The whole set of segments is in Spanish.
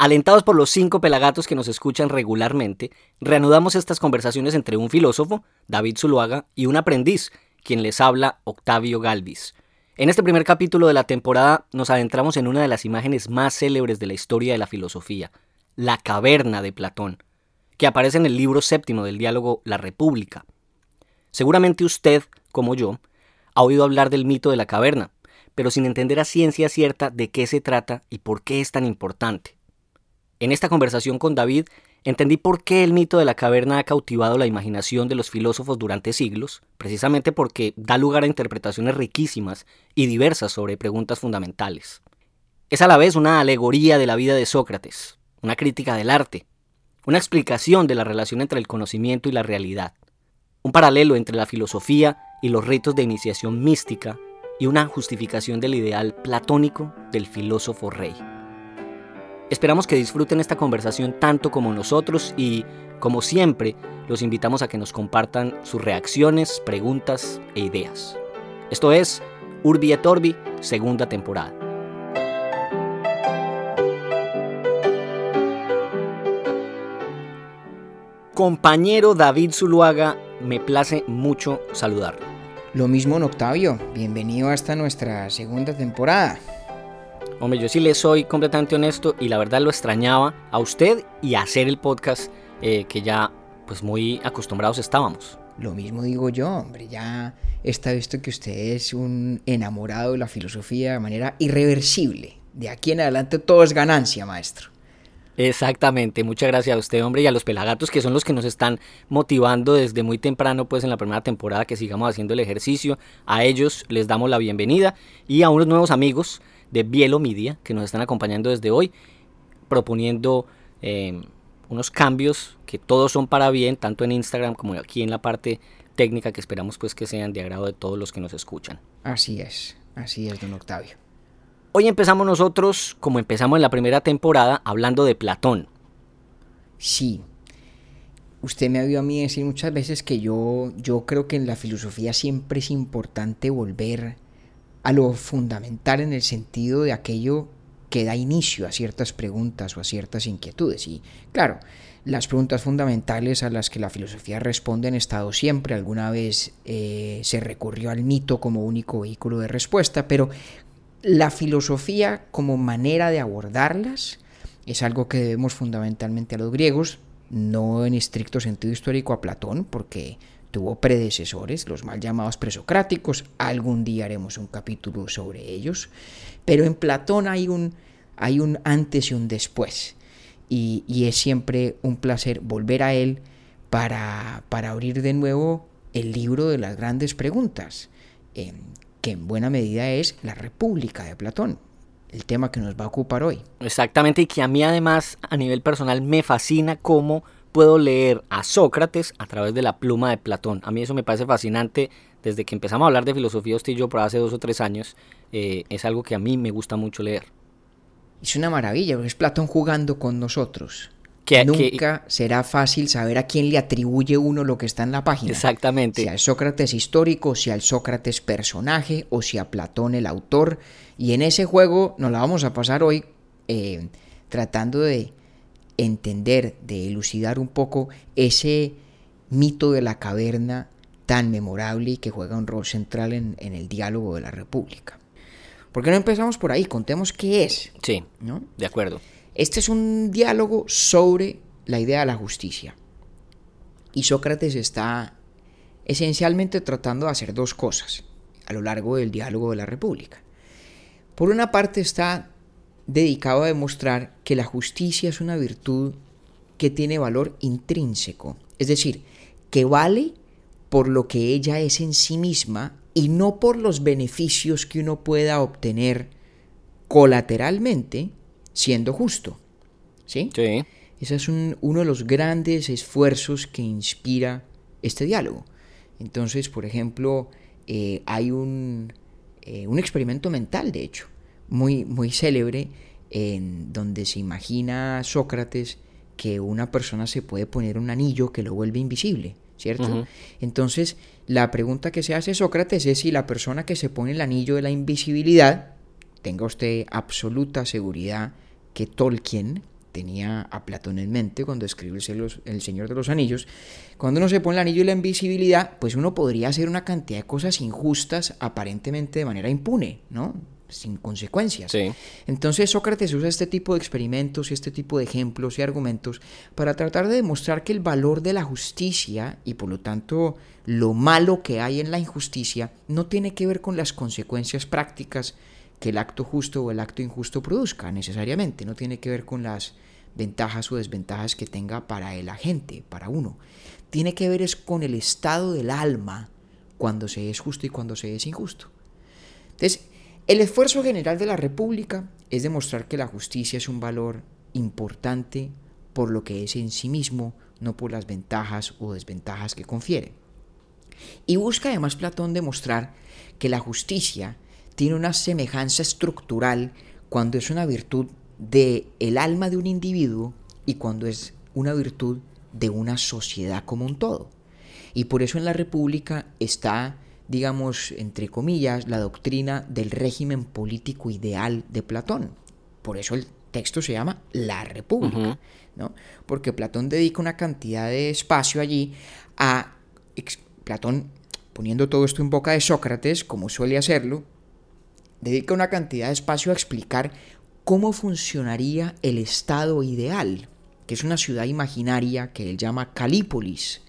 Alentados por los cinco pelagatos que nos escuchan regularmente, reanudamos estas conversaciones entre un filósofo, David Zuluaga, y un aprendiz, quien les habla, Octavio Galvis. En este primer capítulo de la temporada nos adentramos en una de las imágenes más célebres de la historia de la filosofía, la caverna de Platón, que aparece en el libro séptimo del diálogo La República. Seguramente usted, como yo, ha oído hablar del mito de la caverna, pero sin entender a ciencia cierta de qué se trata y por qué es tan importante. En esta conversación con David entendí por qué el mito de la caverna ha cautivado la imaginación de los filósofos durante siglos, precisamente porque da lugar a interpretaciones riquísimas y diversas sobre preguntas fundamentales. Es a la vez una alegoría de la vida de Sócrates, una crítica del arte, una explicación de la relación entre el conocimiento y la realidad, un paralelo entre la filosofía y los ritos de iniciación mística y una justificación del ideal platónico del filósofo rey. Esperamos que disfruten esta conversación tanto como nosotros y, como siempre, los invitamos a que nos compartan sus reacciones, preguntas e ideas. Esto es Urbi et Orbi, segunda temporada. Compañero David Zuluaga, me place mucho saludarlo. Lo mismo en Octavio, bienvenido a esta nuestra segunda temporada. Hombre, yo sí le soy completamente honesto y la verdad lo extrañaba a usted y a hacer el podcast eh, que ya pues muy acostumbrados estábamos. Lo mismo digo yo, hombre, ya está visto que usted es un enamorado de la filosofía de manera irreversible. De aquí en adelante todo es ganancia, maestro. Exactamente, muchas gracias a usted, hombre, y a los pelagatos que son los que nos están motivando desde muy temprano, pues en la primera temporada que sigamos haciendo el ejercicio. A ellos les damos la bienvenida y a unos nuevos amigos de Bielo Media que nos están acompañando desde hoy, proponiendo eh, unos cambios que todos son para bien, tanto en Instagram como aquí en la parte técnica que esperamos pues que sean de agrado de todos los que nos escuchan. Así es, así es, don Octavio. Hoy empezamos nosotros, como empezamos en la primera temporada, hablando de Platón. Sí. Usted me ha oído a mí decir muchas veces que yo, yo creo que en la filosofía siempre es importante volver a lo fundamental en el sentido de aquello que da inicio a ciertas preguntas o a ciertas inquietudes. Y claro, las preguntas fundamentales a las que la filosofía responde han estado siempre. Alguna vez eh, se recurrió al mito como único vehículo de respuesta, pero la filosofía como manera de abordarlas es algo que debemos fundamentalmente a los griegos, no en estricto sentido histórico a Platón, porque tuvo predecesores, los mal llamados presocráticos, algún día haremos un capítulo sobre ellos, pero en Platón hay un, hay un antes y un después, y, y es siempre un placer volver a él para, para, abrir de nuevo el libro de las grandes preguntas, eh, que en buena medida es la República de Platón, el tema que nos va a ocupar hoy. Exactamente, y que a mí además a nivel personal me fascina cómo puedo leer a Sócrates a través de la pluma de Platón. A mí eso me parece fascinante desde que empezamos a hablar de filosofía usted y yo por hace dos o tres años. Eh, es algo que a mí me gusta mucho leer. Es una maravilla, porque es Platón jugando con nosotros. Que, Nunca que, será fácil saber a quién le atribuye uno lo que está en la página. Exactamente. Si al Sócrates histórico, si al Sócrates personaje o si a Platón el autor. Y en ese juego nos la vamos a pasar hoy eh, tratando de entender, de elucidar un poco ese mito de la caverna tan memorable y que juega un rol central en, en el diálogo de la República. ¿Por qué no empezamos por ahí? Contemos qué es. Sí, ¿no? de acuerdo. Este es un diálogo sobre la idea de la justicia. Y Sócrates está esencialmente tratando de hacer dos cosas a lo largo del diálogo de la República. Por una parte está dedicado a demostrar que la justicia es una virtud que tiene valor intrínseco, es decir, que vale por lo que ella es en sí misma y no por los beneficios que uno pueda obtener colateralmente siendo justo. ¿sí? Sí. Ese es un- uno de los grandes esfuerzos que inspira este diálogo. Entonces, por ejemplo, eh, hay un, eh, un experimento mental, de hecho, muy, muy célebre, en donde se imagina Sócrates que una persona se puede poner un anillo que lo vuelve invisible, ¿cierto? Entonces, la pregunta que se hace Sócrates es si la persona que se pone el anillo de la invisibilidad, tenga usted absoluta seguridad que Tolkien tenía a Platón en mente cuando escribió el Señor de los Anillos, cuando uno se pone el anillo de la invisibilidad, pues uno podría hacer una cantidad de cosas injustas aparentemente de manera impune, ¿no? Sin consecuencias. Sí. Entonces Sócrates usa este tipo de experimentos y este tipo de ejemplos y argumentos para tratar de demostrar que el valor de la justicia y por lo tanto lo malo que hay en la injusticia no tiene que ver con las consecuencias prácticas que el acto justo o el acto injusto produzca necesariamente, no tiene que ver con las ventajas o desventajas que tenga para el agente, para uno. Tiene que ver es con el estado del alma cuando se es justo y cuando se es injusto. Entonces, el esfuerzo general de la República es demostrar que la justicia es un valor importante por lo que es en sí mismo, no por las ventajas o desventajas que confiere. Y busca además Platón demostrar que la justicia tiene una semejanza estructural cuando es una virtud de el alma de un individuo y cuando es una virtud de una sociedad como un todo. Y por eso en la República está, digamos, entre comillas, la doctrina del régimen político ideal de Platón. Por eso el texto se llama La República. ¿no? Porque Platón dedica una cantidad de espacio allí a Platón poniendo todo esto en boca de Sócrates, como suele hacerlo, dedica una cantidad de espacio a explicar cómo funcionaría el estado ideal, que es una ciudad imaginaria que él llama Calípolis.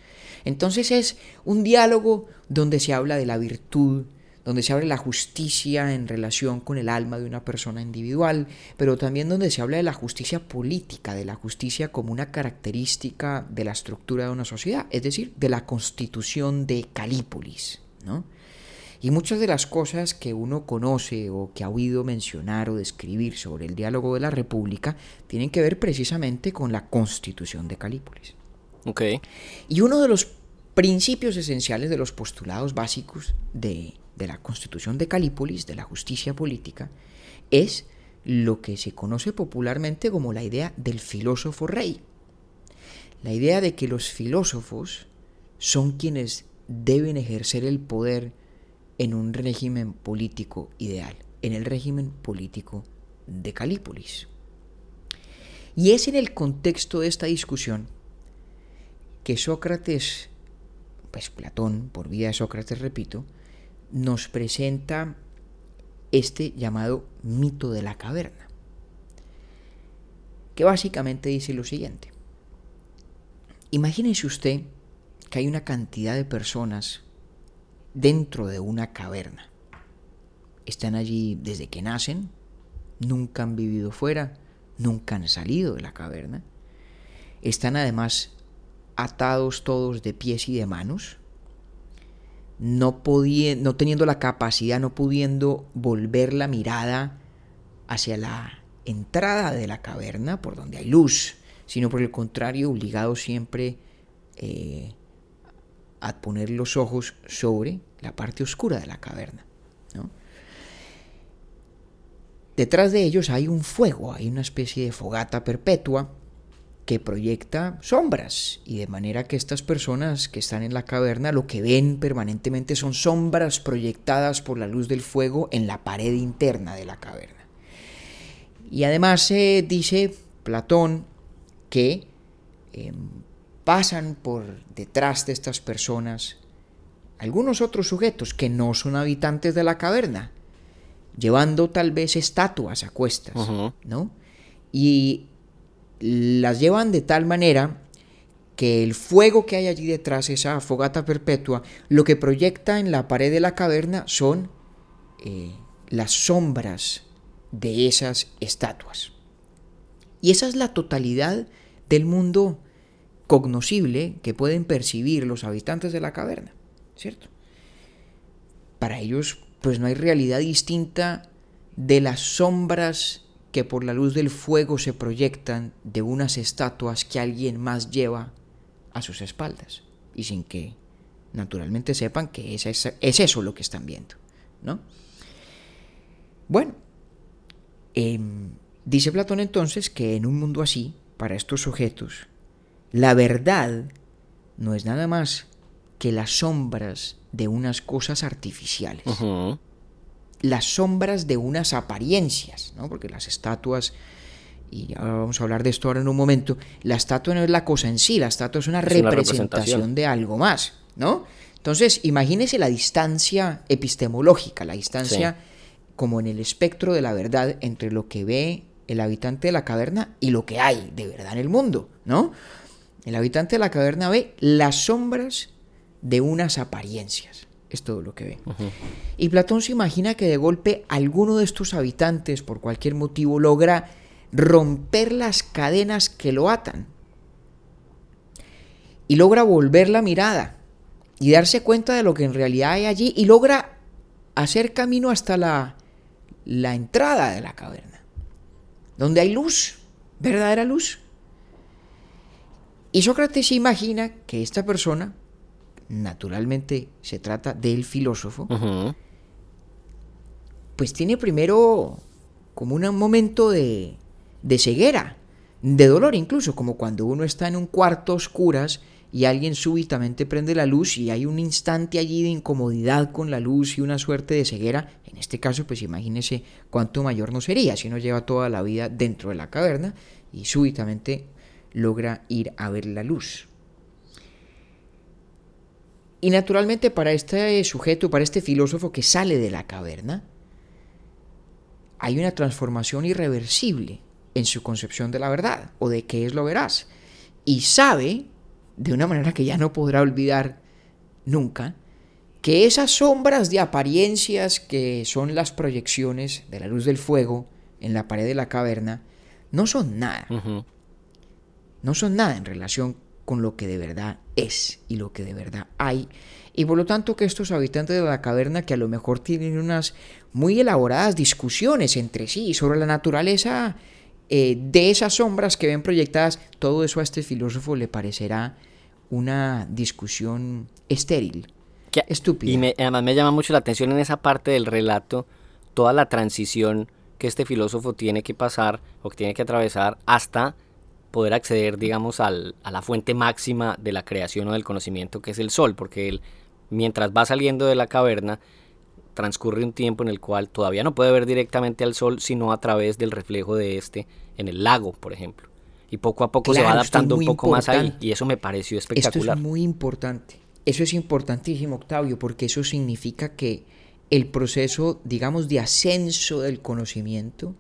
Entonces es un diálogo donde se habla de la virtud, donde se habla de la justicia en relación con el alma de una persona individual, pero también donde se habla de la justicia política, de la justicia como una característica de la estructura de una sociedad, es decir, de la constitución de Calípolis, ¿no? Y muchas de las cosas que uno conoce o que ha oído mencionar o describir sobre el diálogo de la República tienen que ver precisamente con la constitución de Calípolis. Y uno de los principios esenciales de los postulados básicos de, de la constitución de Calípolis, de la justicia política, es lo que se conoce popularmente como la idea del filósofo rey. La idea de que los filósofos son quienes deben ejercer el poder en un régimen político ideal, en el régimen político de Calípolis. Y es en el contexto de esta discusión que Sócrates, pues Platón, por vía de Sócrates, repito, nos presenta este llamado mito de la caverna, que básicamente dice lo siguiente. Imagínense usted que hay una cantidad de personas dentro de una caverna. Están allí desde que nacen, nunca han vivido fuera, nunca han salido de la caverna. Están además atados todos de pies y de manos, no, no teniendo la capacidad, no pudiendo volver la mirada hacia la entrada de la caverna, por donde hay luz, sino por el contrario, obligados siempre eh, a poner los ojos sobre la parte oscura de la caverna. Detrás de ellos hay un fuego, hay una especie de fogata perpetua que proyecta sombras y de manera que estas personas que están en la caverna lo que ven permanentemente son sombras proyectadas por la luz del fuego en la pared interna de la caverna. Y además se dice Platón que eh, pasan por detrás de estas personas algunos otros sujetos que no son habitantes de la caverna, llevando tal vez estatuas a cuestas. ¿no? Y las llevan de tal manera que el fuego que hay allí detrás, esa fogata perpetua, lo que proyecta en la pared de la caverna son eh, las sombras de esas estatuas. Y esa es la totalidad del mundo cognoscible que pueden percibir los habitantes de la caverna, ¿cierto? Para ellos, pues no hay realidad distinta de las sombras que por la luz del fuego se proyectan de unas estatuas que alguien más lleva a sus espaldas y sin que naturalmente sepan que es, es, es eso lo que están viendo, ¿no? Bueno, eh, dice Platón entonces que en un mundo así, para estos sujetos, la verdad no es nada más que las sombras de unas cosas artificiales. Las sombras de unas apariencias, ¿no? Porque las estatuas, y ahora vamos a hablar de esto ahora en un momento, la estatua no es la cosa en sí, la estatua es una, Es una representación, representación. de algo más, ¿no? Entonces, imagínese la distancia epistemológica, la distancia como en el espectro de la verdad entre lo que ve el habitante de la caverna y lo que hay de verdad en el mundo, ¿no? El habitante de la caverna ve las sombras de unas apariencias. Es todo lo que ve. Y Platón se imagina que de golpe alguno de estos habitantes, por cualquier motivo, logra romper las cadenas que lo atan. Y logra volver la mirada y darse cuenta de lo que en realidad hay allí y logra hacer camino hasta la, la entrada de la caverna, donde hay luz, verdadera luz. Y Sócrates se imagina que esta persona, naturalmente se trata del filósofo, pues tiene primero como un momento de, de ceguera, de dolor incluso, como cuando uno está en un cuarto a oscuras y alguien súbitamente prende la luz y hay un instante allí de incomodidad con la luz y una suerte de ceguera. En este caso, pues imagínese cuánto mayor no sería si uno lleva toda la vida dentro de la caverna y súbitamente logra ir a ver la luz. Y naturalmente para este sujeto, para este filósofo que sale de la caverna, hay una transformación irreversible en su concepción de la verdad o de qué es lo veraz. Y sabe, de una manera que ya no podrá olvidar nunca, que esas sombras de apariencias que son las proyecciones de la luz del fuego en la pared de la caverna no son nada no son nada en relación con lo que de verdad es y lo que de verdad hay. Y por lo tanto que estos habitantes de la caverna que a lo mejor tienen unas muy elaboradas discusiones entre sí sobre la naturaleza eh, de esas sombras que ven proyectadas, todo eso a este filósofo le parecerá una discusión estéril, Que- estúpida. Y me- además me llama mucho la atención en esa parte del relato toda la transición que este filósofo tiene que pasar o que tiene que atravesar hasta poder acceder, digamos, al- a la fuente máxima de la creación o del conocimiento que es el sol, porque él, mientras va saliendo de la caverna, transcurre un tiempo en el cual todavía no puede ver directamente al sol, sino a través del reflejo de este en el lago, por ejemplo. Y poco a poco se va esto adaptando un poco más ahí, y eso me pareció Esto espectacular. es muy importante. Eso es importantísimo, Octavio, porque eso significa que el proceso, digamos, de ascenso del conocimiento,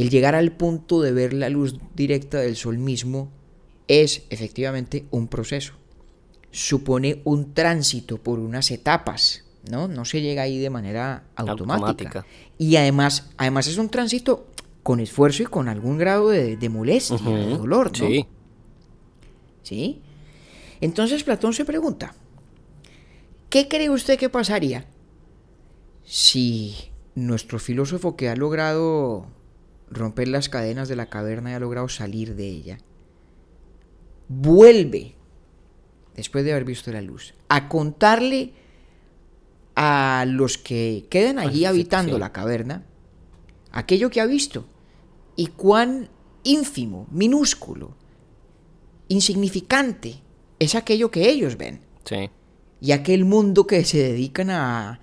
el llegar al punto de ver la luz directa del sol mismo, es efectivamente un proceso. Supone un tránsito por unas etapas, ¿no? No se llega ahí de manera automática. Automática. Y además, además es un tránsito con esfuerzo y con algún grado de, de molestia, de dolor, ¿no? Sí. ¿Sí? Entonces Platón se pregunta, ¿qué cree usted que pasaría si nuestro filósofo que ha logrado romper las cadenas de la caverna y ha logrado salir de ella, vuelve, después de haber visto la luz, a contarle a los que quedan allí habitando la caverna aquello que ha visto y cuán ínfimo, minúsculo, insignificante es aquello que ellos ven. Sí. y aquel mundo que se dedican a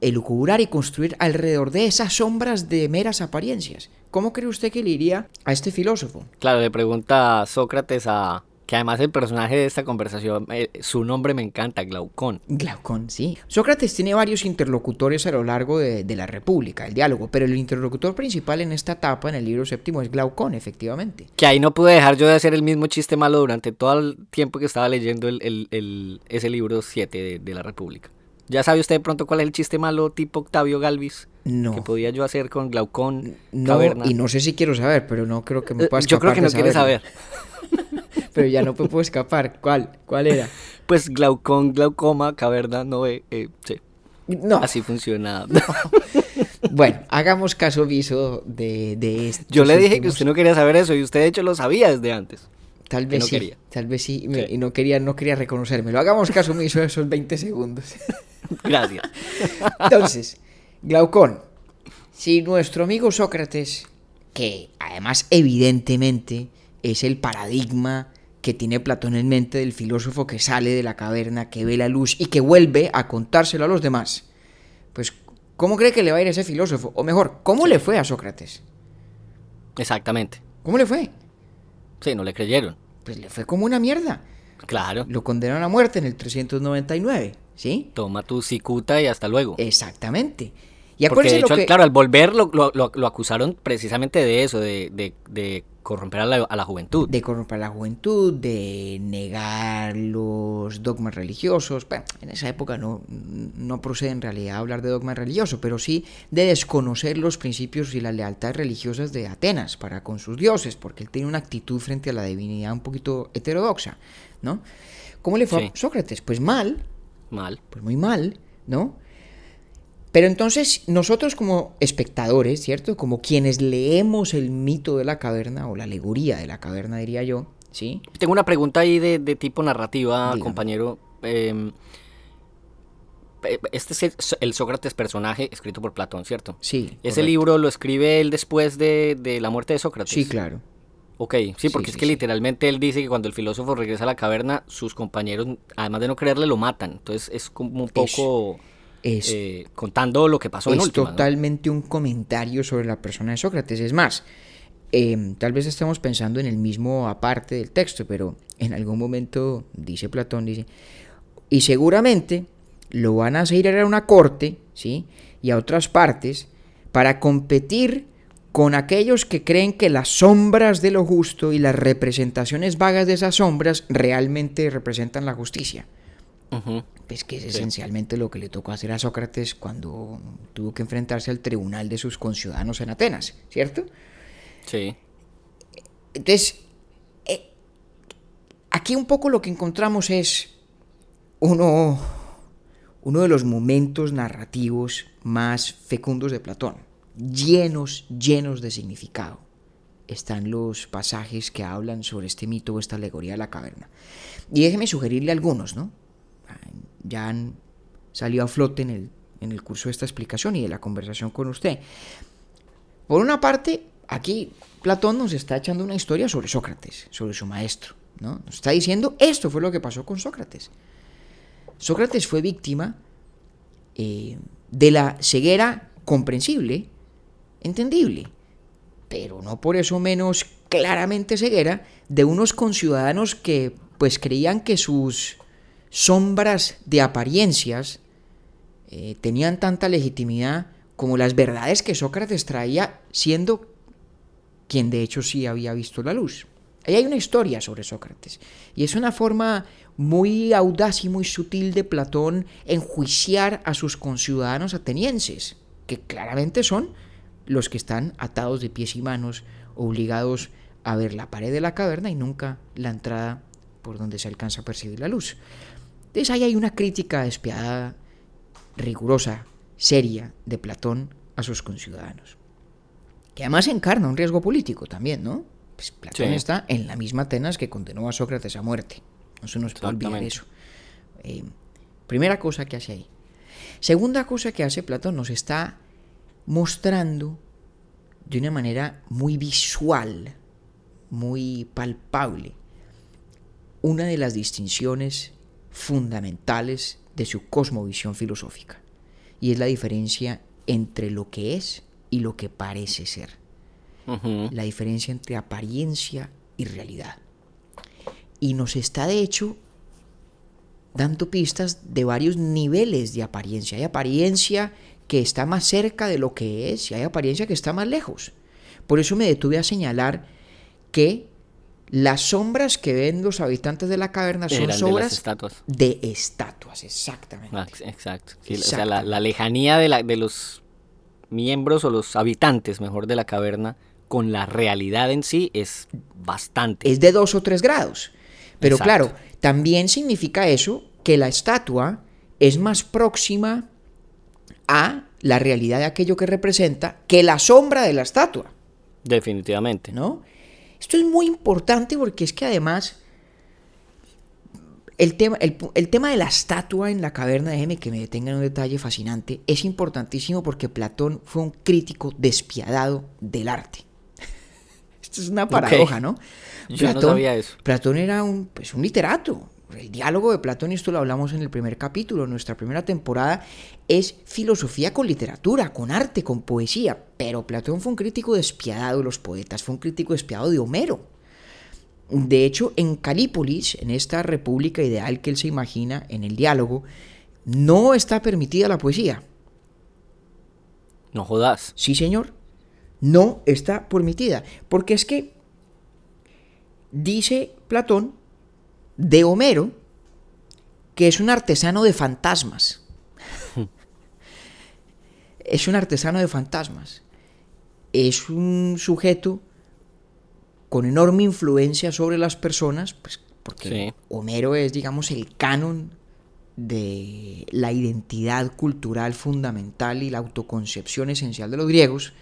elucubrar y construir alrededor de esas sombras de meras apariencias. ¿Cómo cree usted que le iría a este filósofo? Claro, le pregunta Sócrates a... Que además el personaje de esta conversación, eh, su nombre me encanta, Glaucón. Glaucón, sí. Sócrates tiene varios interlocutores a lo largo de, de la República, el diálogo, pero el interlocutor principal en esta etapa, en el libro séptimo, es Glaucón, efectivamente. Que ahí no pude dejar yo de hacer el mismo chiste malo durante todo el tiempo que estaba leyendo el, el- el- ese libro 7 de, de la República. ¿Ya sabe usted de pronto cuál es el chiste malo tipo Octavio Galvis? No. Que podía yo hacer con Glaucón, No, Caverna. y no sé si quiero saber, pero no creo que me Eh, pueda yo creo escapar que no quiere saber. Pero ya no me puedo escapar. ¿Cuál? ¿Cuál era? Pues Glaucón, glaucoma, caverna, no ve. eh, sí. No. Así funciona. Bueno, hagamos caso omiso de, de esto. Yo le dije que usted no quería saber eso y usted de hecho lo sabía desde antes. Tal vez no sí, quería. tal vez sí, y me- Sí. y no quería, no quería reconocérmelo. Hagamos caso omiso de esos 20 segundos. Gracias. Entonces, Glaucón, si nuestro amigo Sócrates, que además evidentemente es el paradigma que tiene Platón en mente del filósofo que sale de la caverna, que ve la luz y que vuelve a contárselo a los demás, pues ¿cómo cree que le va a ir a ese filósofo? O mejor, ¿cómo le fue a Sócrates? Exactamente. ¿Cómo le fue? Sí, no le creyeron. Pues le fue como una mierda. Claro. Lo condenaron a muerte en el 399, ¿sí? Toma tu cicuta y hasta luego. Exactamente. Y Porque acuérdense de hecho, lo que... claro, al volver lo, lo- lo- lo acusaron precisamente de eso, de, de- de corromper a la, a la juventud. de corromper la juventud, de negar los dogmas religiosos. Bueno, en esa época no, no procede en realidad hablar de dogma religioso, pero sí de desconocer los principios y las lealtades religiosas de Atenas para con sus dioses, porque él tenía una actitud frente a la divinidad un poquito heterodoxa, ¿no? ¿Cómo le fue Sí. a Sócrates? Pues mal, Mal. pues muy mal, ¿no? Pero entonces nosotros como espectadores, ¿cierto? Como quienes leemos el mito de la caverna o la alegoría de la caverna, diría yo, ¿sí? Tengo una pregunta ahí de, de tipo narrativa, Dígame. compañero. Eh, eh, este es el, Sócrates personaje escrito por Platón, ¿cierto? Sí. Ese correcto. libro lo escribe él después de, de la muerte de Sócrates. Sí, claro. Ok, sí, porque Sí, es sí, que sí. literalmente él dice que cuando el filósofo regresa a la caverna, sus compañeros, además de no creerle, lo matan. Entonces es como un poco Es, eh, contando lo que pasó en es totalmente un comentario sobre la persona de Sócrates. Es más, eh, tal vez estamos pensando en el mismo aparte del texto, pero en algún momento dice Platón, dice, y seguramente lo van a hacer ir a una corte, ¿sí? Y a otras partes para competir con aquellos que creen que las sombras de lo justo y las representaciones vagas de esas sombras realmente representan la justicia. Pues que es Sí. esencialmente lo que le tocó hacer a Sócrates cuando tuvo que enfrentarse al tribunal de sus conciudadanos en Atenas, ¿cierto? Sí. Entonces, eh, aquí un poco lo que encontramos es uno, uno de los momentos narrativos más fecundos de Platón, llenos, llenos de significado. Están los pasajes que hablan sobre este mito o esta alegoría de la caverna. Y déjeme sugerirle algunos, ¿no? Ya han salido a flote en el, en el curso de esta explicación y de la conversación con usted. Por una parte, aquí Platón nos está echando una historia sobre Sócrates, sobre su maestro, ¿no? Nos está diciendo, esto fue lo que pasó con Sócrates. Sócrates fue víctima eh, de la ceguera comprensible, entendible, pero no por eso menos claramente ceguera de unos conciudadanos que pues creían que sus sombras de apariencias eh, tenían tanta legitimidad como las verdades que Sócrates traía siendo quien de hecho sí había visto la luz. Ahí hay una historia sobre Sócrates y es una forma muy audaz y muy sutil de Platón enjuiciar a sus conciudadanos atenienses, que claramente son los que están atados de pies y manos, obligados a ver la pared de la caverna y nunca la entrada por donde se alcanza a percibir la luz. Entonces ahí hay una crítica despiadada, rigurosa, seria de Platón a sus conciudadanos. Que además encarna un riesgo político también, ¿no? Pues Platón Sí. está en la misma Atenas que condenó a Sócrates a muerte. No se nos puede olvidar eso. Eh, primera cosa que hace ahí. Segunda cosa que hace Platón, nos está mostrando de una manera muy visual, muy palpable, una de las distinciones fundamentales de su cosmovisión filosófica, y es la diferencia entre lo que es y lo que parece ser, la diferencia entre apariencia y realidad. Y nos está de hecho dando pistas de varios niveles de apariencia. Hay apariencia que está más cerca de lo que es y hay apariencia que está más lejos. Por eso me detuve a señalar que las sombras que ven los habitantes de la caverna son Eran de las sombras estatuas. de estatuas, exactamente. Ah, ex- exacto. Sí, o sea, la, lejanía de, la, de los miembros o los habitantes, mejor, de la caverna con la realidad en sí es bastante. es de dos o tres grados. Pero Exacto. claro, también significa eso que la estatua es más próxima a la realidad de aquello que representa que la sombra de la estatua. Definitivamente. ¿No? Esto es muy importante porque es que además el tema, el, tema de la estatua en la caverna, déjeme que me detenga en un detalle fascinante, es importantísimo porque Platón fue un crítico despiadado del arte. Esto es una paradoja, ¿no? Yo no sabía eso. Platón era un, pues, un literato. El diálogo de Platón, y esto lo hablamos en el primer capítulo, nuestra primera temporada, es filosofía con literatura, con arte, con poesía. Pero Platón fue un crítico despiadado de los poetas, fue un crítico despiadado de Homero. De hecho, en Calípolis, en esta república ideal que él se imagina en el diálogo, no está permitida la poesía. No jodas. Sí, señor. No está permitida. Porque es que dice Platón de Homero que es un artesano de fantasmas. es un artesano de fantasmas. Es un sujeto con enorme influencia sobre las personas, pues porque Homero es, digamos, el canon de la identidad cultural fundamental y la autoconcepción esencial de los griegos,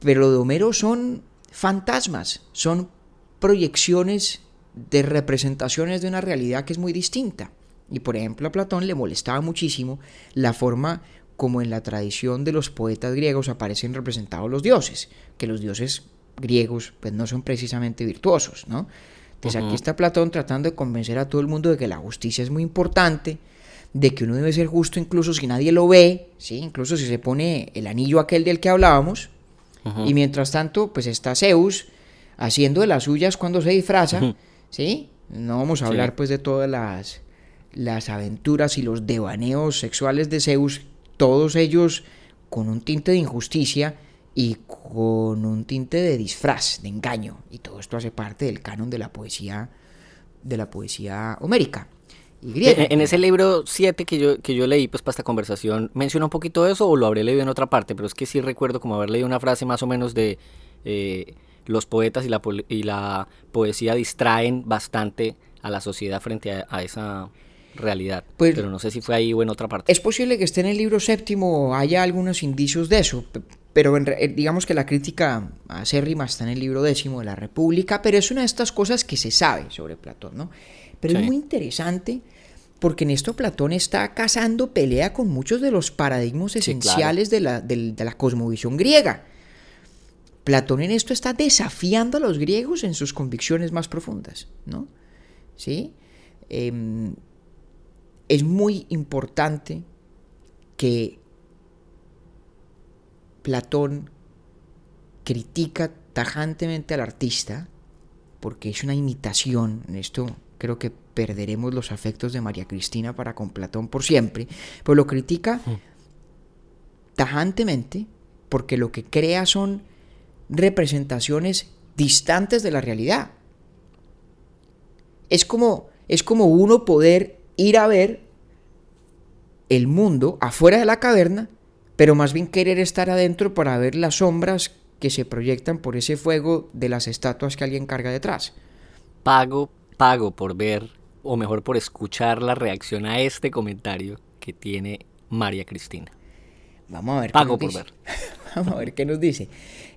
pero lo de Homero son fantasmas, son proyecciones de representaciones de una realidad que es muy distinta. Y por ejemplo a Platón le molestaba muchísimo la forma como en la tradición de los poetas griegos aparecen representados los dioses, que los dioses griegos pues no son precisamente virtuosos, ¿no? Entonces aquí está Platón tratando de convencer a todo el mundo de que la justicia es muy importante, de que uno debe ser justo incluso si nadie lo ve, ¿sí? Incluso si se pone el anillo aquel del que hablábamos, y mientras tanto pues está Zeus haciendo de las suyas cuando se disfraza, ¿sí? No vamos a hablar pues de todas las, las aventuras y los devaneos sexuales de Zeus, todos ellos con un tinte de injusticia, y con un tinte de disfraz, de engaño, y todo esto hace parte del canon de la poesía de la poesía homérica. Y griega. En, ese libro 7 que yo, que yo leí pues para esta conversación, ¿menciona un poquito eso o lo habré leído en otra parte? Pero es que sí recuerdo como haber leído una frase más o menos de eh, los poetas y la, y la poesía distraen bastante a la sociedad frente a, esa realidad. Pues pero no sé si fue ahí o en otra parte. Es posible que esté en el libro séptimo, haya algunos indicios de eso, pero eh, digamos que la crítica acérrima está en el libro décimo de la República, pero es una de estas cosas que se sabe sobre Platón, ¿no? Pero es muy interesante porque en esto Platón está cazando pelea con muchos de los paradigmas esenciales de, la, la, cosmovisión griega. Platón en esto está desafiando a los griegos en sus convicciones más profundas, ¿no? ¿Sí? Em, es muy importante que Platón critica tajantemente al artista porque es una imitación. En esto creo que perderemos los afectos de María Cristina para con Platón por siempre, pero lo critica tajantemente porque lo que crea son representaciones distantes de la realidad. Es como, es como uno poder ir a ver el mundo afuera de la caverna pero más bien querer estar adentro para ver las sombras que se proyectan por ese fuego de las estatuas que alguien carga detrás. Pago, pago por ver, o mejor por escuchar la reacción a este comentario que tiene María Cristina. Vamos a ver. Pago por ver. Vamos a ver qué nos dice.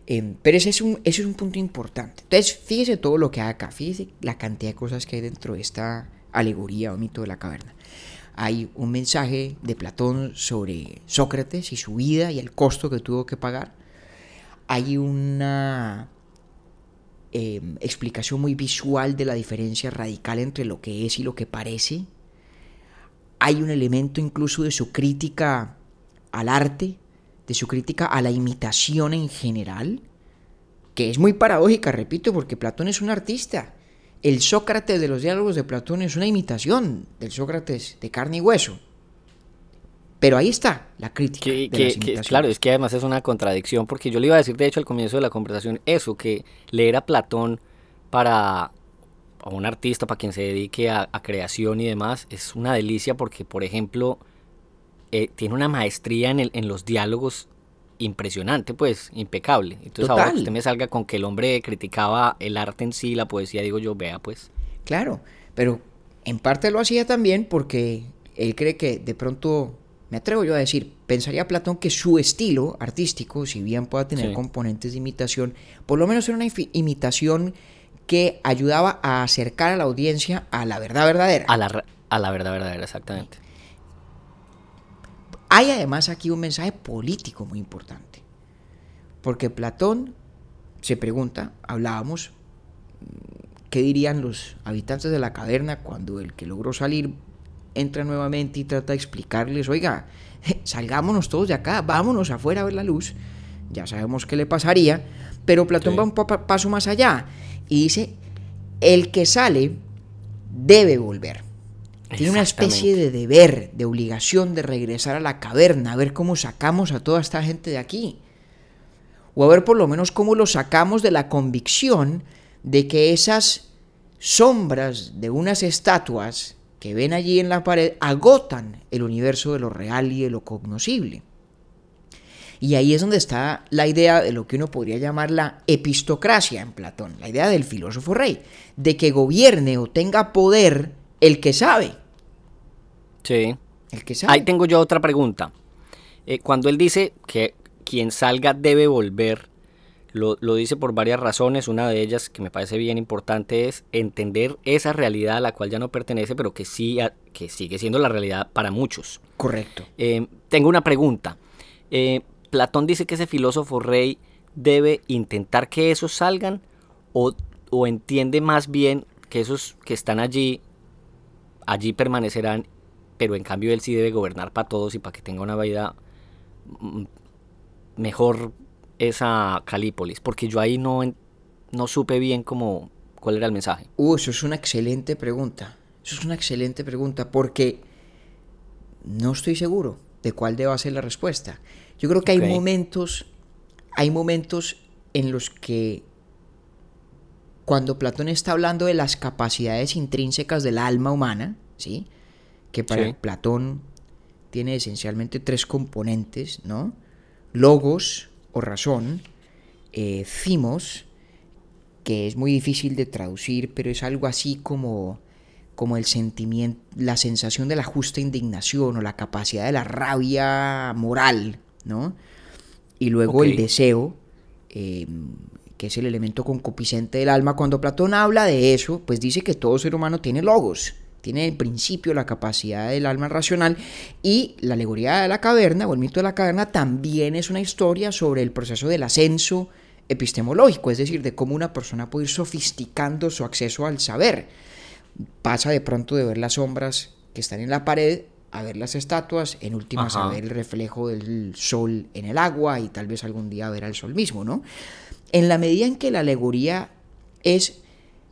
Pero ese es, un, ese es un punto importante. Entonces, fíjese todo lo que hay acá. Fíjese la cantidad de cosas que hay dentro de esta alegoría o mito de la caverna hay un mensaje de Platón sobre Sócrates y su vida y el costo que tuvo que pagar. Hay una em, explicación muy visual de la diferencia radical entre lo que es y lo que parece. Hay un elemento incluso de su crítica al arte, de su crítica a la imitación en general, que es muy paradójica, repito, porque Platón es un artista el Sócrates de los diálogos de Platón es una imitación del Sócrates de carne y hueso. Pero ahí está la crítica. de claro, es que además es una contradicción, porque yo le iba a decir, de hecho, al comienzo de la conversación, eso, que leer a Platón para un artista, para quien se dedique a, creación y demás, es una delicia porque, por ejemplo, eh, tiene una maestría en, el, en los diálogos impresionante, pues, impecable. Entonces ahora que usted me salga con que el hombre criticaba el arte en sí, la poesía, digo yo, vea, pues. Claro, pero en parte lo hacía también porque él cree que de pronto me atrevo yo a decir, pensaría Platón que su estilo artístico, si bien pueda tener componentes de imitación, por lo menos era una imitación que ayudaba a acercar a la audiencia a la verdad verdadera. A la, a la verdad verdadera, exactamente. Hay además aquí un mensaje político muy importante, porque Platón se pregunta, hablábamos, ¿qué dirían los habitantes de la caverna cuando el que logró salir entra nuevamente y trata de explicarles, oiga, salgámonos todos de acá, vámonos afuera a ver la luz, ya sabemos qué le pasaría, pero Platón va un paso más allá y dice, el que sale debe volver. Tiene una especie de deber, de obligación de regresar a la caverna, a ver cómo sacamos a toda esta gente de aquí. O a ver por lo menos cómo lo sacamos de la convicción de que esas sombras de unas estatuas que ven allí en la pared agotan el universo de lo real y de lo cognoscible. Y ahí es donde está la idea de lo que uno podría llamar la epistocracia en Platón, la idea del filósofo rey, de que gobierne o tenga poder el que sabe. Sí. El que sabe. Ahí tengo yo otra pregunta. Eh, cuando él dice que quien salga debe volver, lo, dice por varias razones. Una de ellas que me parece bien importante es entender esa realidad a la cual ya no pertenece, pero que, sí, que sigue siendo la realidad para muchos. Correcto. Eh, tengo una pregunta. Eh, Platón dice que ese filósofo rey debe intentar que esos salgan o, entiende más bien que esos que están allí, allí permanecerán, pero en cambio él sí debe gobernar para todos y para que tenga una vida mm, mejor esa Calípolis, porque yo ahí no, no supe bien cómo, cuál era el mensaje. Uh, eso es una excelente pregunta. Eso es una excelente pregunta, porque no estoy seguro de cuál deba ser la respuesta. Yo creo que hay momentos, hay momentos en los que cuando Platón está hablando de las capacidades intrínsecas del alma humana, ¿sí? que para Platón tiene esencialmente tres componentes, ¿no? Logos o razón, eh, cimos, que es muy difícil de traducir, pero es algo así como como el sentimiento, la sensación de la justa indignación o la capacidad de la rabia moral, ¿no? Y luego el deseo, em, que es el elemento concupiscente del alma. Cuando Platón habla de eso, pues dice que todo ser humano tiene logos, tiene en principio la capacidad del alma racional y la alegoría de la caverna o el mito de la caverna también es una historia sobre el proceso del ascenso epistemológico, es decir, de cómo una persona puede ir sofisticando su acceso al saber. Pasa de pronto de ver las sombras que están en la pared a ver las estatuas, en últimas a ver el reflejo del sol en el agua y tal vez algún día ver al sol mismo, ¿no? En la medida en que la alegoría es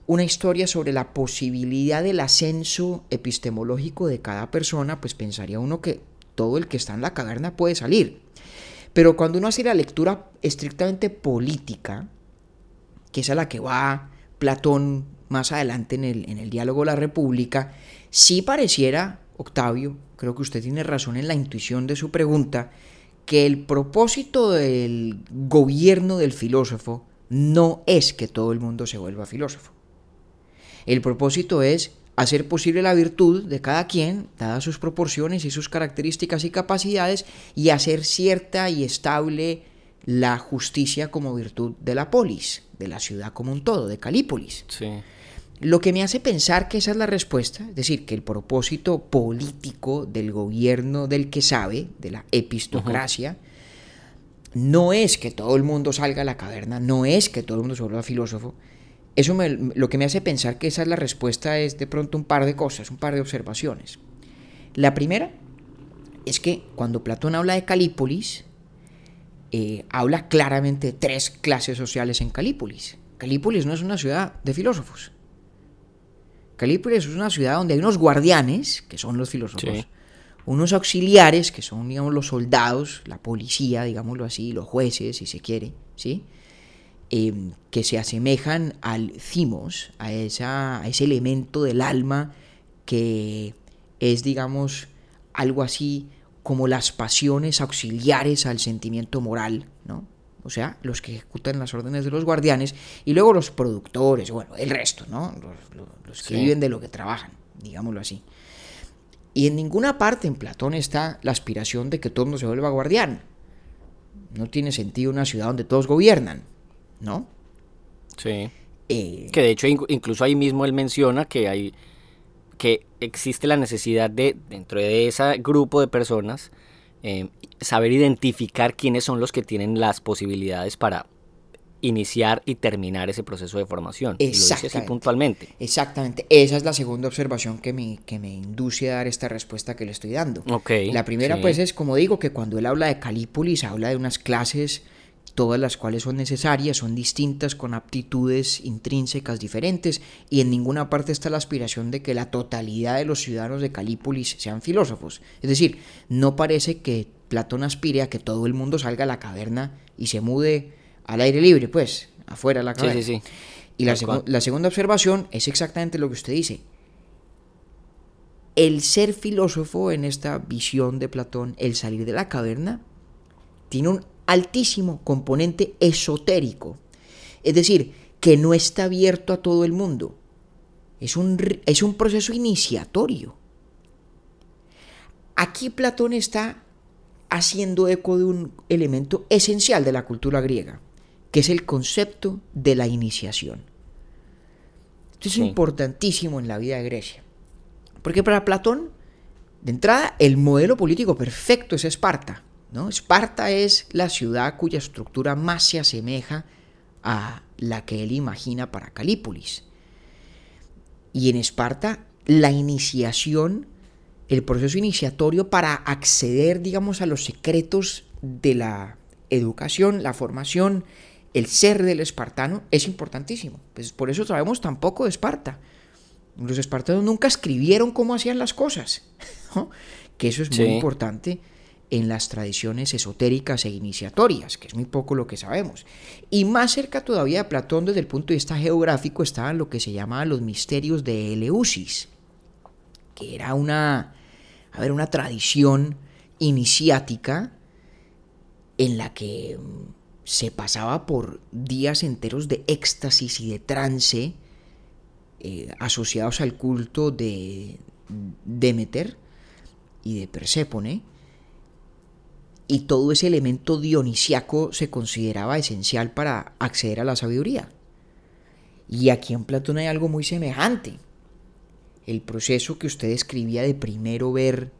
una historia sobre la posibilidad del ascenso epistemológico de cada persona, pues pensaría uno que todo el que está en la caverna puede salir. Pero cuando uno hace la lectura estrictamente política, que es a la que va Platón más adelante en el, en el diálogo de la República, sí pareciera, Octavio, creo que usted tiene razón en la intuición de su pregunta, que el propósito del gobierno del filósofo no es que todo el mundo se vuelva filósofo. El propósito es hacer posible la virtud de cada quien, dadas sus proporciones y sus características y capacidades, y hacer cierta y estable la justicia como virtud de la polis, de la ciudad como un todo, de Calípolis. Sí. Lo que me hace pensar que esa es la respuesta, es decir, que el propósito político del gobierno del que sabe, de la epistocracia, no es que todo el mundo salga a la caverna, no es que todo el mundo se vuelva filósofo. Eso lo que me hace pensar que esa es la respuesta es de pronto un par de cosas, un par de observaciones. La primera es que cuando Platón habla de Calípolis, eh, habla claramente de tres clases sociales en Calípolis. Calípolis no es una ciudad de filósofos. Calípolis es una ciudad donde hay unos guardianes, que son los filósofos, unos auxiliares, que son, digamos, los soldados, la policía, digámoslo así, los jueces, si se quiere, ¿sí? Em, que se asemejan al cimos, a, esa, a ese elemento del alma que es, digamos, algo así como las pasiones auxiliares al sentimiento moral. O sea, los que ejecutan las órdenes de los guardianes, y luego los productores, bueno, el resto, ¿no? Los, que viven de lo que trabajan, digámoslo así. Y en ninguna parte en Platón está la aspiración de que todo el mundo se vuelva guardián. No tiene sentido una ciudad donde todos gobiernan, ¿no? Sí. Eh, que de hecho incluso ahí mismo él menciona que hay que existe la necesidad de dentro de ese grupo de personas eh, saber identificar quiénes son los que tienen las posibilidades para iniciar y terminar ese proceso de formación. Exactamente. así puntualmente. Exactamente. Esa es la segunda observación que me, que me induce a dar esta respuesta que le estoy dando. Okay, la primera, pues, es como digo, que cuando él habla de Calípolis, habla de unas clases, todas las cuales son necesarias, son distintas, con aptitudes intrínsecas diferentes, y en ninguna parte está la aspiración de que la totalidad de los ciudadanos de Calípolis sean filósofos. Es decir, no parece que Platón aspire a que todo el mundo salga a la caverna y se mude al aire libre, pues, afuera de la caverna. Sí, sí, sí. Y la, la segunda observación es exactamente lo que usted dice. El ser filósofo en esta visión de Platón, el salir de la caverna, tiene un altísimo componente esotérico. Es decir, que no está abierto a todo el mundo. Es un, es un proceso iniciatorio. Aquí Platón está haciendo eco de un elemento esencial de la cultura griega, que es el concepto de la iniciación. Esto es importantísimo en la vida de Grecia. Porque para Platón, de entrada, el modelo político perfecto es Esparta. ¿No? Esparta es la ciudad cuya estructura más se asemeja a la que él imagina para Calípolis. Y en Esparta, la iniciación el proceso iniciatorio para acceder, digamos, a los secretos de la educación, la formación, el ser del espartano es importantísimo. Pues por eso sabemos tan poco de Esparta. Los espartanos nunca escribieron cómo hacían las cosas, que eso es muy importante en las tradiciones esotéricas e iniciatorias, que es muy poco lo que sabemos. Y más cerca todavía de Platón desde el punto de vista geográfico estaban lo que se llamaban los misterios de Eleusis, que era una, a ver, una tradición iniciática en la que mm, se pasaba por días enteros de éxtasis y de trance eh, asociados al culto de Demeter y de Persépone, y todo ese elemento dionisiaco se consideraba esencial para acceder a la sabiduría. Y aquí en Platón hay algo muy semejante el proceso que usted describía de primero ver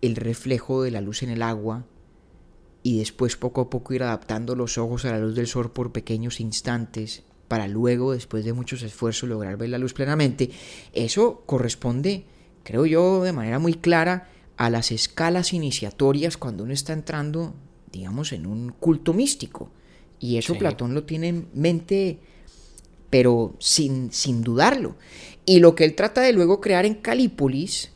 el reflejo de la luz en el agua y después poco a poco ir adaptando los ojos a la luz del sol por pequeños instantes para luego, después de muchos esfuerzos, lograr ver la luz plenamente, eso corresponde, creo yo, de manera muy clara a las escalas iniciatorias cuando uno está entrando, digamos, en un culto místico. Y eso Platón lo tiene en mente, pero sin, sin dudarlo. Y lo que él trata de luego crear en Calípolis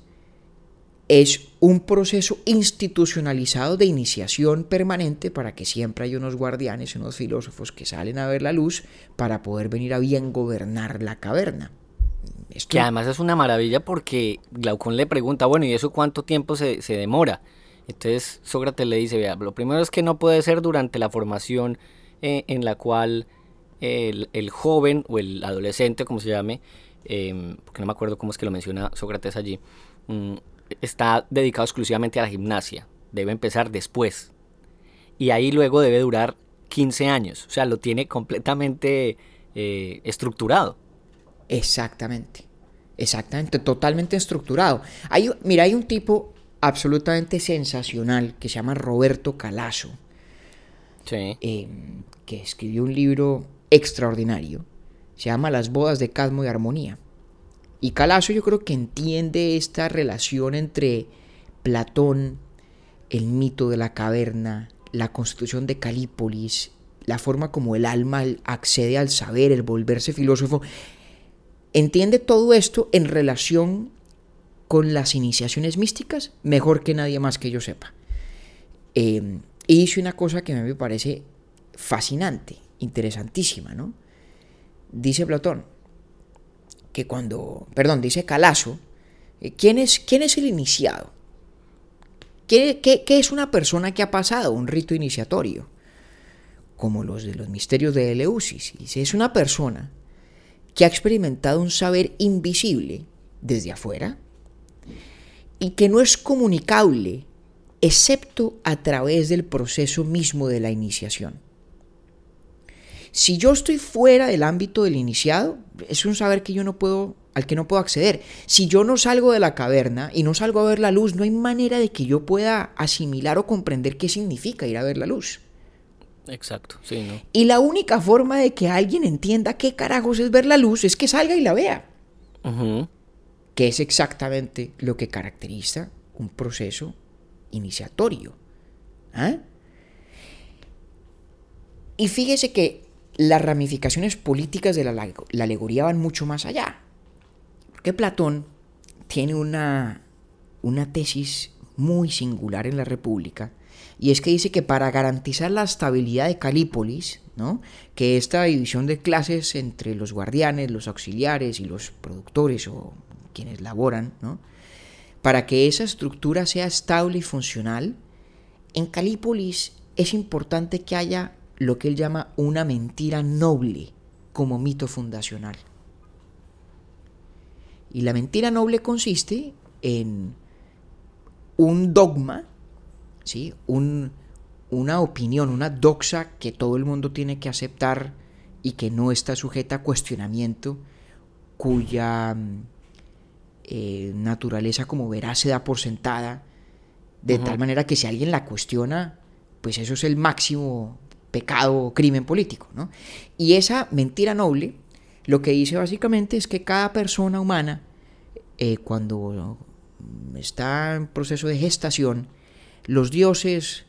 es un proceso institucionalizado de iniciación permanente para que siempre hay unos guardianes, unos filósofos que salen a ver la luz para poder venir a bien gobernar la caverna. Que además es una maravilla porque Glaucón le pregunta, bueno, ¿y eso cuánto tiempo se, demora? Entonces Sócrates le dice, vea, lo primero es que no puede ser durante la formación eh, en la cual el, el, joven o el adolescente, como se llame, Em, porque no me acuerdo cómo es que lo menciona Sócrates allí, mm, está dedicado exclusivamente a la gimnasia. Debe empezar después. Y ahí luego debe durar 15 años. O sea, lo tiene completamente eh, estructurado. Exactamente. Exactamente, totalmente estructurado. Hay, mira, hay un tipo absolutamente sensacional que se llama Roberto Calasso. Em, que escribió un libro extraordinario se llama Las bodas de Cadmo y Armonía. Y Calazo yo creo que entiende esta relación entre Platón, el mito de la caverna, la constitución de Calípolis, la forma como el alma accede al saber, el volverse filósofo. Entiende todo esto en relación con las iniciaciones místicas mejor que nadie más que yo sepa. Eh, y hice una cosa que a mí me parece fascinante, interesantísima, ¿no? dice Platón, que cuando, perdón, dice Calazo, eh, ¿quién es, quién es el iniciado? ¿Qué, es una persona que ha pasado un rito iniciatorio? Como los de los misterios de Eleusis. Dice, es una persona que ha experimentado un saber invisible desde afuera y que no es comunicable excepto a través del proceso mismo de la iniciación. Si yo estoy fuera del ámbito del iniciado, es un saber que yo no puedo al que no puedo acceder. Si yo no salgo de la caverna y no salgo a ver la luz, no hay manera de que yo pueda asimilar o comprender qué significa ir a ver la luz. Exacto, sí, ¿no? Y la única forma de que alguien entienda qué carajos es ver la luz es que salga y la vea. Que es exactamente lo que caracteriza un proceso iniciatorio. ¿Ah? Y fíjese que las ramificaciones políticas de la, la alegoría van mucho más allá. Porque Platón tiene una, una tesis muy singular en la República, y es que dice que para garantizar la estabilidad de Calípolis, ¿no? que esta división de clases entre los guardianes, los auxiliares y los productores o quienes laboran, ¿no? para que esa estructura sea estable y funcional, en Calípolis es importante que haya lo que él llama una mentira noble como mito fundacional. Y la mentira noble consiste en un dogma, ¿sí? Un, una opinión, una doxa que todo el mundo tiene que aceptar y que no está sujeta a cuestionamiento, cuya mm, eh, naturaleza, como verás, se da por sentada, de tal manera que si alguien la cuestiona, pues eso es el máximo pecado o crimen político. ¿no? Y esa mentira noble lo que dice básicamente es que cada persona humana, eh, cuando está en proceso de gestación, los dioses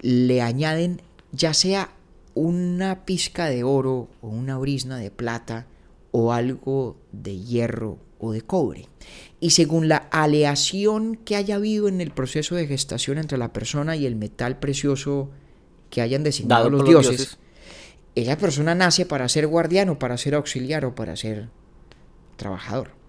le añaden ya sea una pizca de oro o una brisna de plata o algo de hierro o de cobre. Y según la aleación que haya habido en el proceso de gestación entre la persona y el metal precioso que hayan designado los dioses, esa persona nace para ser guardián o para ser auxiliar o para ser trabajador.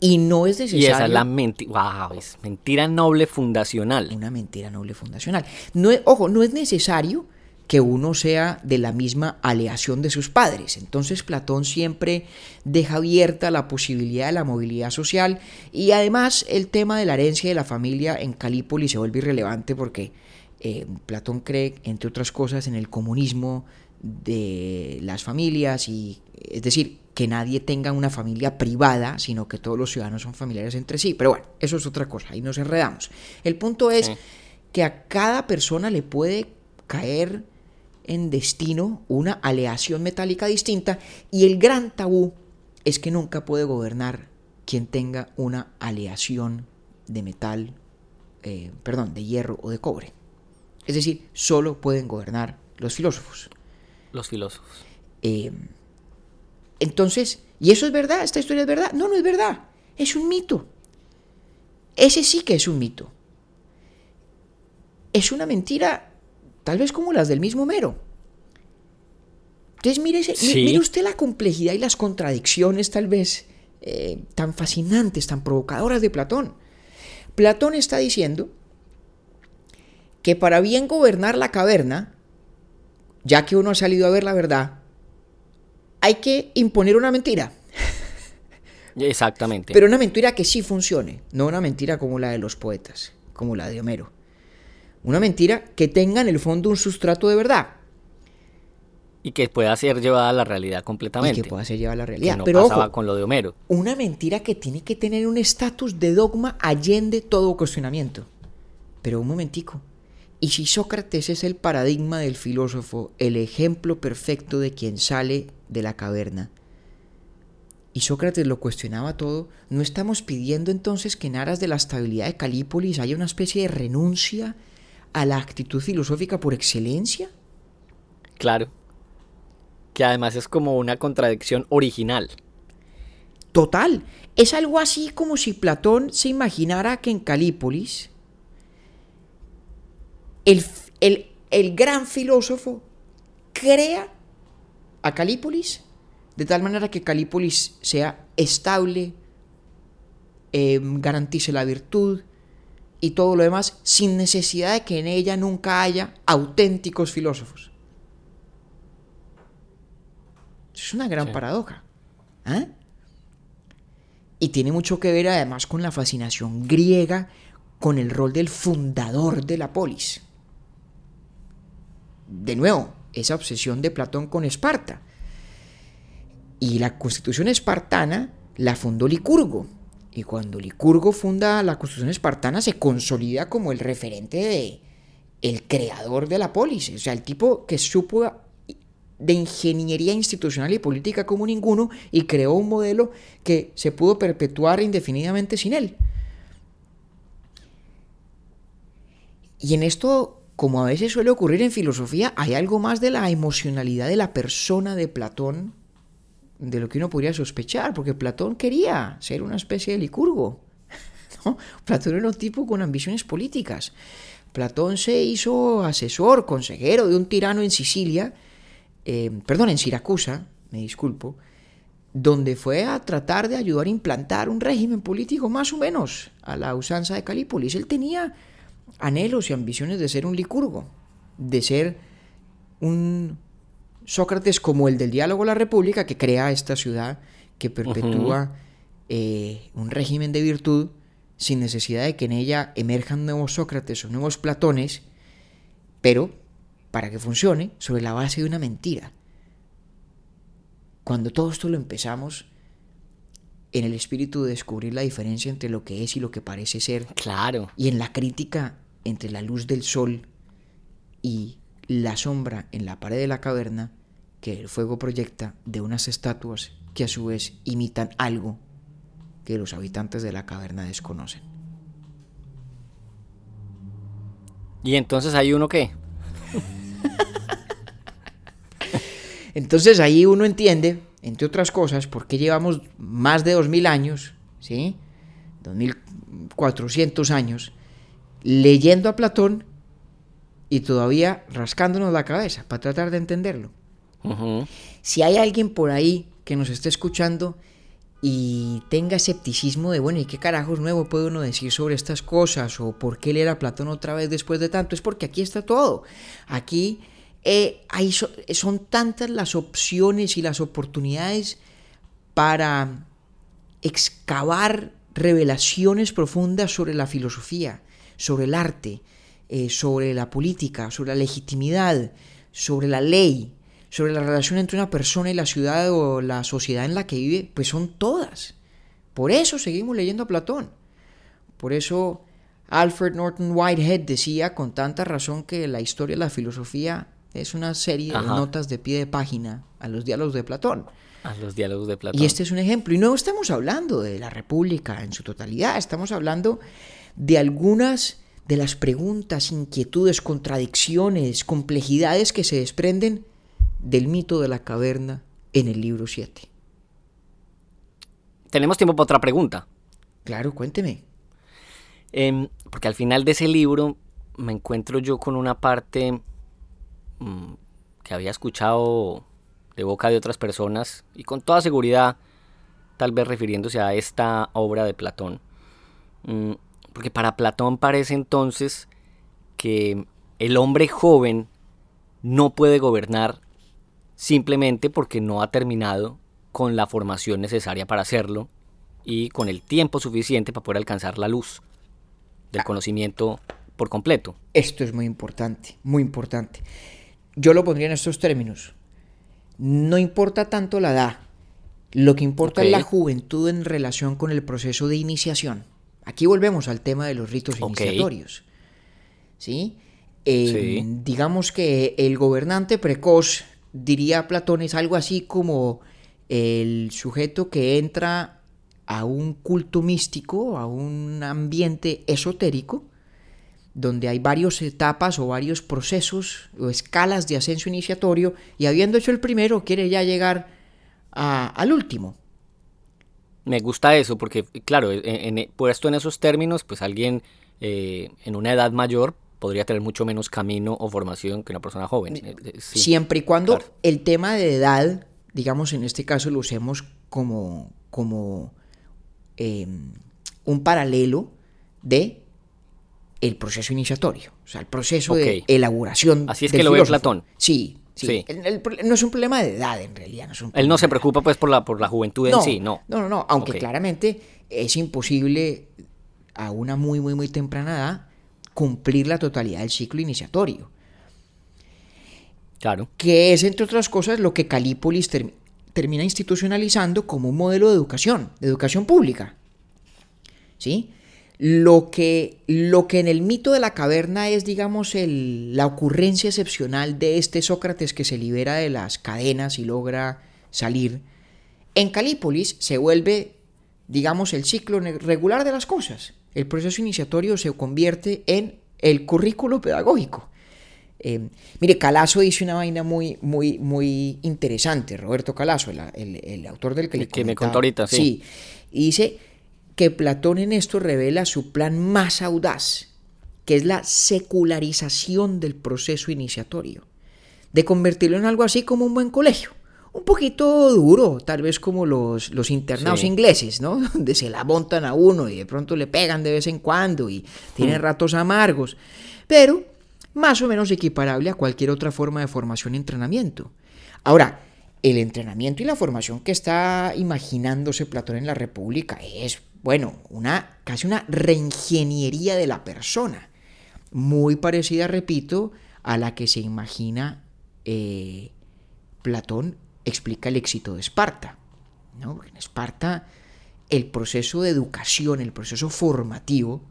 Y no es necesario. Y esa es la mentira. Wow, es mentira noble fundacional. Una mentira noble fundacional. No ojo, no es necesario que uno sea de la misma aleación de sus padres. Entonces Platón siempre deja abierta la posibilidad de la movilidad social y además el tema de la herencia de la familia en Calípolis se vuelve irrelevante porque eh, Platón cree, entre otras cosas, en el comunismo de las familias y es decir, que nadie tenga una familia privada, sino que todos los ciudadanos son familiares entre sí. Pero bueno, eso es otra cosa, ahí nos enredamos. El punto es que a cada persona le puede caer en destino una aleación metálica distinta y el gran tabú es que nunca puede gobernar quien tenga una aleación de metal, eh, perdón, de hierro o de cobre. Es decir, solo pueden gobernar los filósofos. Los filósofos. Eh, entonces, ¿y eso es verdad? ¿Esta historia es verdad? No, no es verdad. Es un mito. Ese sí que es un mito. Es una mentira, tal vez como las del mismo Mero. Entonces, mire, mire usted la complejidad y las contradicciones, tal vez, eh, tan fascinantes, tan provocadoras de Platón. Platón está diciendo que para bien gobernar la caverna, ya que uno ha salido a ver la verdad, hay que imponer una mentira. Exactamente. Pero una mentira que sí funcione, no una mentira como la de los poetas, como la de Homero. Una mentira que tenga en el fondo un sustrato de verdad. Y que pueda ser llevada a la realidad completamente. Y que pueda ser llevada a la realidad. Que no Pero pasaba con lo de Homero. Una mentira que tiene que tener un estatus de dogma allende todo cuestionamiento. Pero un momentico. Y si Sócrates es el paradigma del filósofo, el ejemplo perfecto de quien sale de la caverna, y Sócrates lo cuestionaba todo, ¿no estamos pidiendo entonces que en aras de la estabilidad de Calípolis haya una especie de renuncia a la actitud filosófica por excelencia? Claro. Que además es como una contradicción original. Total. Es algo así como si Platón se imaginara que en Calípolis el, gran filósofo crea a Calípolis de tal manera que Calípolis sea estable, em, garantice la virtud y todo lo demás sin necesidad de que en ella nunca haya auténticos filósofos. Es una gran paradoja. ¿eh? Y tiene mucho que ver además con la fascinación griega con el rol del fundador de la polis. De nuevo, esa obsesión de Platón con Esparta. Y la constitución espartana la fundó Licurgo. Y cuando Licurgo funda la constitución espartana se consolida como el referente de el creador de la polis, o sea, el tipo que supo de ingeniería institucional y política como ninguno y creó un modelo que se pudo perpetuar indefinidamente sin él. Y en esto, como a veces suele ocurrir en filosofía, hay algo más de la emocionalidad de la persona de Platón de lo que uno podría sospechar, porque Platón quería ser una especie de licurgo. Platón era un tipo con ambiciones políticas. Platón se hizo asesor, consejero de un tirano en Sicilia, eh, perdón, en Siracusa, me disculpo, donde fue a tratar de ayudar a implantar un régimen político más o menos a la usanza de Calípolis. Él tenía anhelos y ambiciones de ser un licurgo, de ser un Sócrates como el del diálogo de la República, que crea esta ciudad, que perpetúa eh, un régimen de virtud sin necesidad de que en ella emerjan nuevos Sócrates o nuevos Platones, pero para que funcione sobre la base de una mentira. Cuando todo esto lo empezamos en el espíritu de descubrir la diferencia entre lo que es y lo que parece ser. Claro. Y en la crítica entre la luz del sol y la sombra en la pared de la caverna que el fuego proyecta de unas estatuas que a su vez imitan algo que los habitantes de la caverna desconocen. ¿Y entonces hay uno qué? entonces ahí uno entiende, entre otras cosas, por qué llevamos más de 2000 años, ¿sí? 2400 años, leyendo a Platón y todavía rascándonos la cabeza para tratar de entenderlo. Si hay alguien por ahí que nos esté escuchando y tenga escepticismo de, bueno, ¿y qué carajos nuevo puede uno decir sobre estas cosas? ¿O por qué leer a Platón otra vez después de tanto? Es porque aquí está todo. Aquí eh, hay, son tantas las opciones y las oportunidades para excavar revelaciones profundas sobre la filosofía, sobre el arte, eh, sobre la política, sobre la legitimidad, sobre la ley, sobre la relación entre una persona y la ciudad o la sociedad en la que vive, pues son todas. Por eso seguimos leyendo a Platón. Por eso Alfred Norton Whitehead decía con tanta razón que la historia de la filosofía es una serie de notas de pie de página a los diálogos de Platón. A los diálogos de Platón. Y este es un ejemplo. Y no estamos hablando de la República en su totalidad, estamos hablando de algunas de las preguntas, inquietudes, contradicciones, complejidades que se desprenden del mito de la caverna en el libro 7. Tenemos tiempo para otra pregunta. Claro, cuénteme. Em, porque al final de ese libro me encuentro yo con una parte mm, que había escuchado de boca de otras personas y con toda seguridad, tal vez refiriéndose a esta obra de Platón. Mm, porque para Platón parece entonces que el hombre joven no puede gobernar simplemente porque no ha terminado con la formación necesaria para hacerlo y con el tiempo suficiente para poder alcanzar la luz del conocimiento por completo. Esto es muy importante, muy importante. Yo lo pondría en estos términos. No importa tanto la edad, lo que importa es la juventud en relación con el proceso de iniciación. Aquí volvemos al tema de los ritos iniciatorios. ¿Sí? Eh, digamos que el gobernante precoz diría Platón, es algo así como el sujeto que entra a un culto místico, a un ambiente esotérico, donde hay varias etapas o varios procesos o escalas de ascenso iniciatorio, y habiendo hecho el primero, quiere ya llegar al último. Me gusta eso, porque claro, en, puesto en esos términos, pues alguien eh, en una edad mayor podría tener mucho menos camino o formación que una persona joven. Eh, eh, Siempre y cuando el tema de edad, digamos en este caso lo usemos como, como em, un paralelo de el proceso iniciatorio, o sea, el proceso de elaboración. Así es que lo ve Platón. Sí, Sí. El- el pro- no es un problema de edad en realidad. No es un Él no se preocupa pues por la, por la juventud en sí, no. No, no, no. Aunque claramente es imposible a una muy, muy, muy temprana edad cumplir la totalidad del ciclo iniciatorio. Claro. Que es, entre otras cosas, lo que Calípolis term- termina institucionalizando como un modelo de educación, de educación pública. ¿Sí? Lo que, lo que en el mito de la caverna es, digamos, el- la ocurrencia excepcional de este Sócrates que se libera de las cadenas y logra salir, en Calípolis se vuelve, digamos, el ciclo regular de las cosas. El proceso iniciatorio se convierte en el currículo pedagógico. Eh, mire, Calazo dice una vaina muy, muy, muy interesante, Roberto Calazo, el, el- el autor del que que me contó ahorita, sí. y dice que Platón en esto revela su plan más audaz, que es la secularización del proceso iniciatorio, de convertirlo en algo así como un buen colegio. Un poquito duro, tal vez como los, los internados Sí. ingleses, ¿no? Donde se la montan a uno y de pronto le pegan de vez en cuando y tienen ratos amargos. Pero más o menos equiparable a cualquier otra forma de formación y entrenamiento. Ahora, el entrenamiento y la formación que está imaginándose Platón en la República es, bueno, una casi una reingeniería de la persona, muy parecida, repito, a la que se imagina eh, Platón explica el éxito de Esparta. ¿no? En Esparta el proceso de educación, el proceso formativo,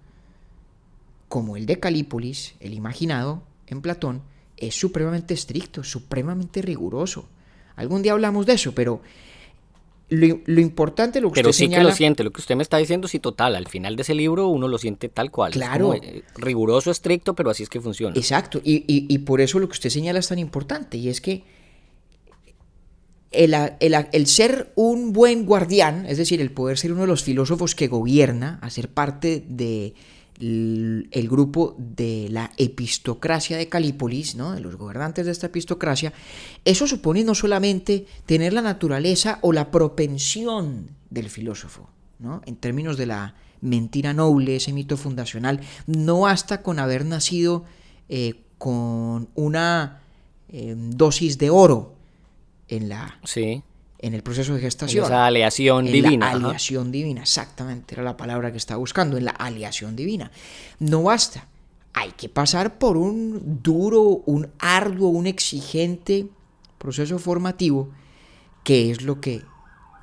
como el de Calípolis, el imaginado en Platón, es supremamente estricto, supremamente riguroso. Algún día hablamos de eso, pero lo, lo importante, lo que Pero usted sí que lo siente, lo que usted me está diciendo, sí, total. Al final de ese libro uno lo siente tal cual. Es Claro. como, eh, riguroso, estricto, pero así es que funciona. Exacto, y, y- y por eso lo que usted señala es tan importante, y es que el, el- el ser un buen guardián, es decir, el poder ser uno de los filósofos que gobierna, a ser parte de el grupo de la epistocracia de Calípolis, ¿no? de los gobernantes de esta epistocracia, eso supone no solamente tener la naturaleza o la propensión del filósofo, ¿no? en términos de la mentira noble, ese mito fundacional, no basta con haber nacido eh, con una eh, dosis de oro en, la, Sí. En el proceso de En gestación. esa aleación En divina. La ajá. aleación divina, exactamente, era la palabra que estaba buscando, en la aleación divina. No basta, hay que pasar por un duro, un arduo, un exigente proceso formativo que es lo que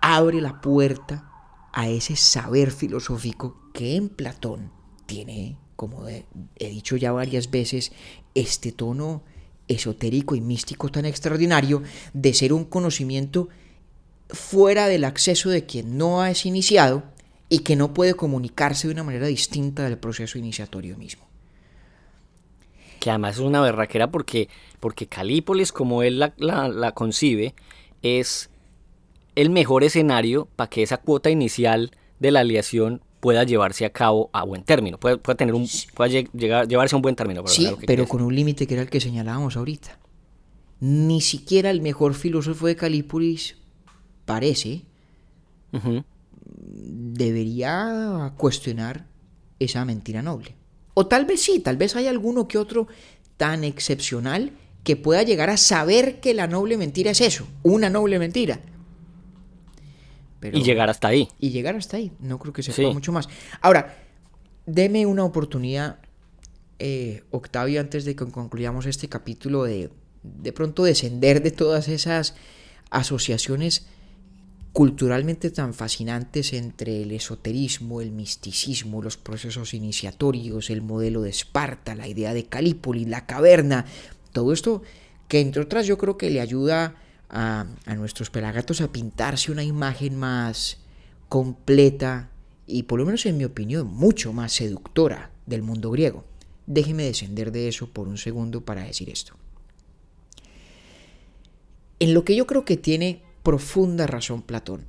abre la puerta a ese saber filosófico que en Platón tiene, como he dicho ya varias veces, este tono esotérico y místico tan extraordinario de ser un conocimiento fuera del acceso de quien no es iniciado y que no puede comunicarse de una manera distinta del proceso iniciatorio mismo. Que además es una berraquera porque, porque Calípolis, como él la, la- la concibe, es el mejor escenario para que esa cuota inicial de la aleación pueda llevarse a cabo a buen término, pueda, pueda tener un, pueda lle- llegar, llevarse a un buen término. Sí, que pero con un límite que era el que señalábamos ahorita. Ni siquiera el mejor filósofo de Calípolis parece debería cuestionar esa mentira noble. O tal vez sí, tal vez hay alguno que otro tan excepcional que pueda llegar a saber que la noble mentira es eso, una noble mentira. Pero- Y llegar hasta ahí. y llegar hasta ahí. No creo que se Sí. pueda mucho más. Ahora, deme una oportunidad, eh, Octavio, antes de que concluyamos este capítulo, de de pronto descender de todas esas asociaciones culturalmente tan fascinantes entre el esoterismo, el misticismo, los procesos iniciatorios, el modelo de Esparta, la idea de Calípolis, la caverna, todo esto que entre otras yo creo que le ayuda a, a nuestros pelagatos a pintarse una imagen más completa y por lo menos en mi opinión mucho más seductora del mundo griego. Déjeme descender de eso por un segundo para decir esto. En lo que yo creo que tiene profunda razón Platón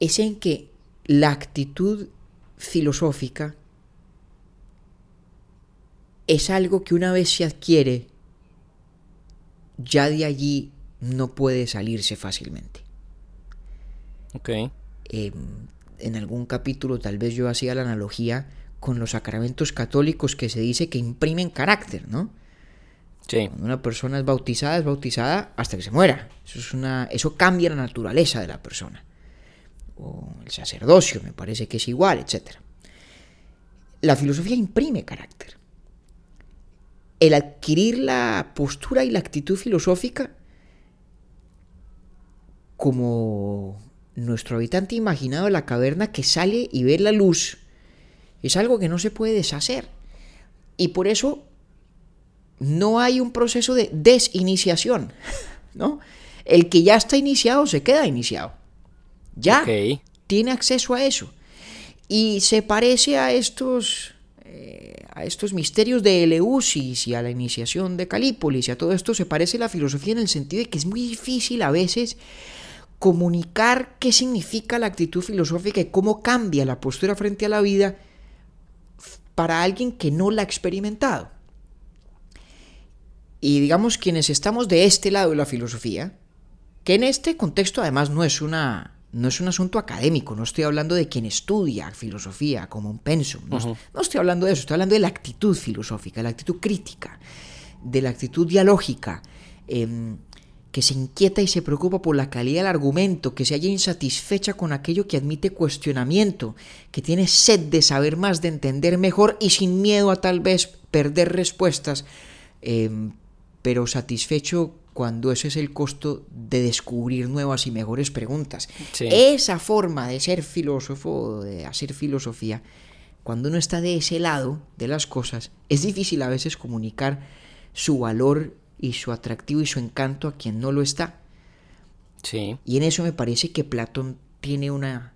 es en que la actitud filosófica es algo que una vez se adquiere, ya de allí no puede salirse fácilmente. Ok. Eh, en algún capítulo tal vez yo hacía la analogía con los sacramentos católicos que se dice que imprimen carácter, ¿no? Cuando una persona es bautizada, es bautizada hasta que se muera. Eso, es una, eso cambia la naturaleza de la persona. O el sacerdocio, me parece que es igual, etc. La filosofía imprime carácter. El adquirir la postura y la actitud filosófica como nuestro habitante imaginado de la caverna que sale y ve la luz es algo que no se puede deshacer. Y por eso no hay un proceso de desiniciación, ¿no? El que ya está iniciado se queda iniciado. Ya tiene acceso a eso. Y se parece a estos, eh, a estos misterios de Eleusis y a la iniciación de Calípolis y a todo esto se parece a la filosofía en el sentido de que es muy difícil a veces comunicar qué significa la actitud filosófica y cómo cambia la postura frente a la vida para alguien que no la ha experimentado. Y digamos quienes estamos de este lado de la filosofía, que en este contexto además no es una no es un asunto académico, no estoy hablando de quien estudia filosofía como un pensum, no, estoy hablando de eso, estoy hablando de la actitud filosófica, de la actitud crítica, de la actitud dialógica, em, que se inquieta y se preocupa por la calidad del argumento, que se haya insatisfecha con aquello que admite cuestionamiento, que tiene sed de saber más, de entender mejor y sin miedo a tal vez perder respuestas, em, pero satisfecho cuando ese es el costo de descubrir nuevas y mejores preguntas. Esa forma de ser filósofo, de hacer filosofía, cuando uno está de ese lado de las cosas, es difícil a veces comunicar su valor y su atractivo y su encanto a quien no lo está. Sí. Y en eso me parece que Platón tiene una,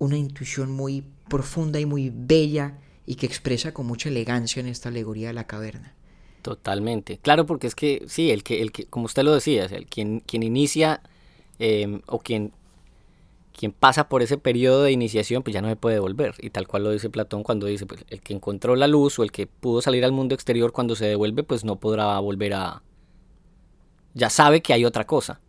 una intuición muy profunda y muy bella y que expresa con mucha elegancia en esta alegoría de la caverna. Totalmente. Claro, porque es que sí, el que, el que como usted lo decía, el quien, quien inicia em, o quien, quien pasa por ese periodo de iniciación, pues ya no se puede volver. Y tal cual lo dice Platón cuando dice, pues el que encontró la luz o el que pudo salir al mundo exterior cuando se devuelve, pues no podrá volver a... Ya sabe que hay otra cosa.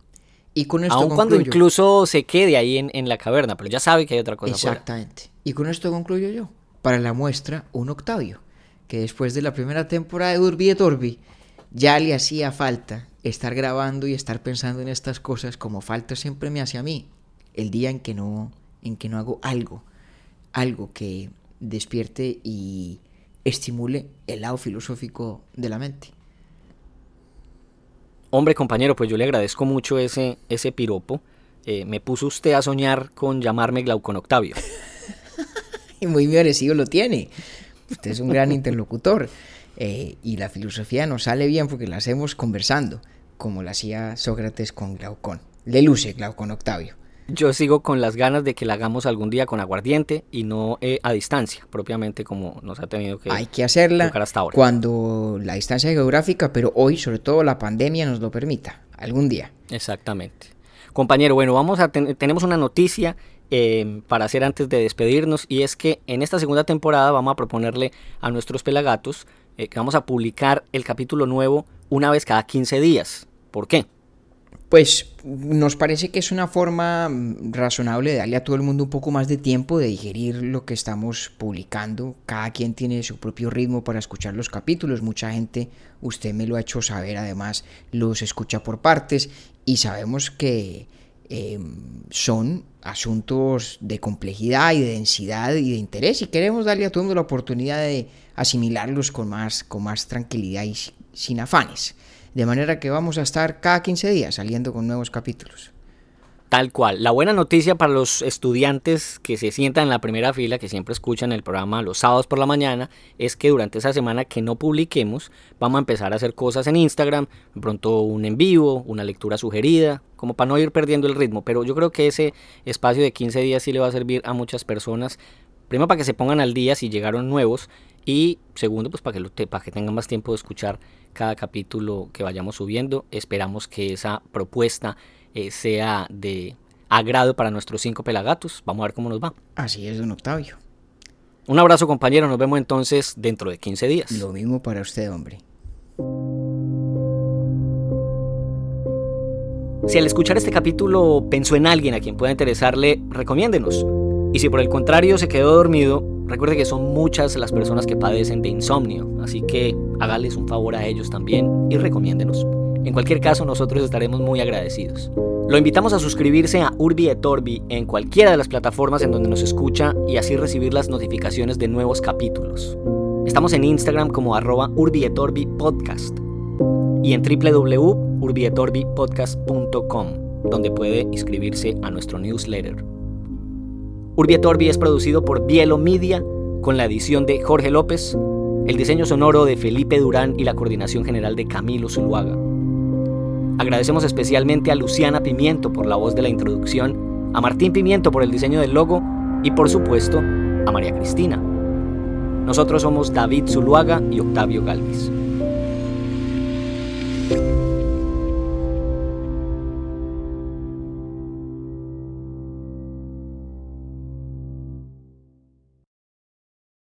Y con esto Aun cuando incluso se quede ahí en, en, la caverna, pero ya sabe que hay otra cosa. Exactamente. Y con esto concluyo yo. Para la muestra, un octavio que después de la primera temporada de Urbi et Orbi ya le hacía falta estar grabando y estar pensando en estas cosas como falta siempre me hace a mí el día en que no en que no hago algo algo que despierte y estimule el lado filosófico de la mente. Hombre, compañero, pues yo le agradezco mucho ese, ese piropo. Eh, me puso usted a soñar con llamarme Glaucon Octavio. y muy merecido lo tiene. Usted es un gran interlocutor. Eh, y la filosofía nos sale bien porque la hacemos conversando, como la hacía Sócrates con Glaucón. Le luce Glaucón Octavio. Yo sigo con las ganas de que la hagamos algún día con aguardiente y no eh, a distancia, propiamente como nos ha tenido que Hay que hacerla hasta ahora. cuando la distancia geográfica, pero hoy sobre todo la pandemia nos lo permita, algún día. Exactamente. Compañero, bueno, vamos a tenemos una noticia Em, para hacer antes de despedirnos y es que en esta segunda temporada vamos a proponerle a nuestros pelagatos eh, que vamos a publicar el capítulo nuevo una vez cada 15 días. ¿Por qué? Pues nos parece que es una forma mm, razonable de darle a todo el mundo un poco más de tiempo de digerir lo que estamos publicando. Cada quien tiene su propio ritmo para escuchar los capítulos. Mucha gente, usted me lo ha hecho saber, además los escucha por partes y sabemos que Em, son asuntos de complejidad y de densidad y de interés y queremos darle a todo el mundo la oportunidad de asimilarlos con más, con más tranquilidad y sin afanes. De manera que vamos a estar cada 15 días saliendo con nuevos capítulos. Tal cual. La buena noticia para los estudiantes que se sientan en la primera fila, que siempre escuchan el programa los sábados por la mañana, es que durante esa semana que no publiquemos, vamos a empezar a hacer cosas en Instagram, pronto un en vivo, una lectura sugerida, como para no ir perdiendo el ritmo. Pero yo creo que ese espacio de 15 días sí le va a servir a muchas personas. Primero para que se pongan al día si llegaron nuevos y segundo pues para que, para que tengan más tiempo de escuchar cada capítulo que vayamos subiendo. Esperamos que esa propuesta eh, sea de agrado para nuestros cinco pelagatos. Vamos a ver cómo nos va. Así es, don Octavio. Un abrazo compañero, nos vemos entonces dentro de 15 días. Lo mismo para usted, hombre. Si al escuchar este capítulo pensó en alguien a quien pueda interesarle, recomiéndenos. Y si por el contrario se quedó dormido, Recuerde que son muchas las personas que padecen de insomnio, así que hágales un favor a ellos también y recomiéndenos. En cualquier caso, nosotros estaremos muy agradecidos. Lo invitamos a suscribirse a Urbi et Orbi en cualquiera de las plataformas en donde nos escucha y así recibir las notificaciones de nuevos capítulos. Estamos en Instagram como arroba Urbi et Orbi Podcast y en www.urbietorbi.podcast.com, donde puede inscribirse a nuestro newsletter. Urbi et Orbi es producido por Bielo Media con la edición de Jorge López, el diseño sonoro de Felipe Durán y la coordinación general de Camilo Zuluaga. Agradecemos especialmente a Luciana Pimiento por la voz de la introducción, a Martín Pimiento por el diseño del logo y por supuesto a María Cristina. Nosotros somos David Zuluaga y Octavio Galvis.